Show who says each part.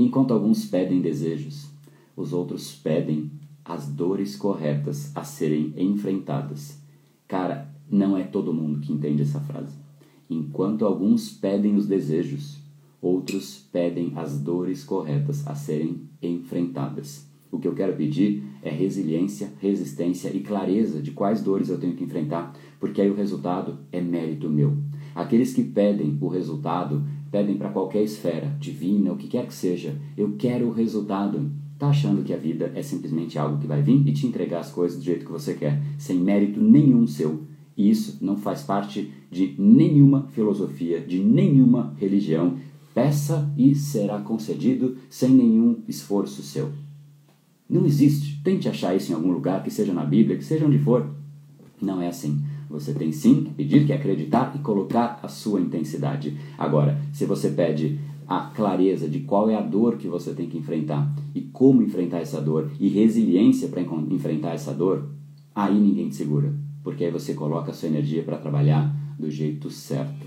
Speaker 1: Enquanto alguns pedem desejos, os outros pedem as dores corretas a serem enfrentadas. Cara, não é todo mundo que entende essa frase. Enquanto alguns pedem os desejos, outros pedem as dores corretas a serem enfrentadas. O que eu quero pedir é resiliência, resistência e clareza de quais dores eu tenho que enfrentar, porque aí o resultado é mérito meu. Aqueles que pedem o resultado, pedem para qualquer esfera, divina, o que quer que seja, eu quero o resultado. Tá achando que a vida é simplesmente algo que vai vir e te entregar as coisas do jeito que você quer, sem mérito nenhum seu. E isso não faz parte de nenhuma filosofia, de nenhuma religião. Peça e será concedido sem nenhum esforço seu. Não existe. Tente achar isso em algum lugar, que seja na Bíblia, que seja onde for. Não é assim. Você tem sim que pedir, que acreditar e colocar a sua intensidade. Agora, se você pede a clareza de qual é a dor que você tem que enfrentar e como enfrentar essa dor e resiliência para enfrentar essa dor, aí ninguém te segura, porque aí você coloca a sua energia para trabalhar do jeito certo.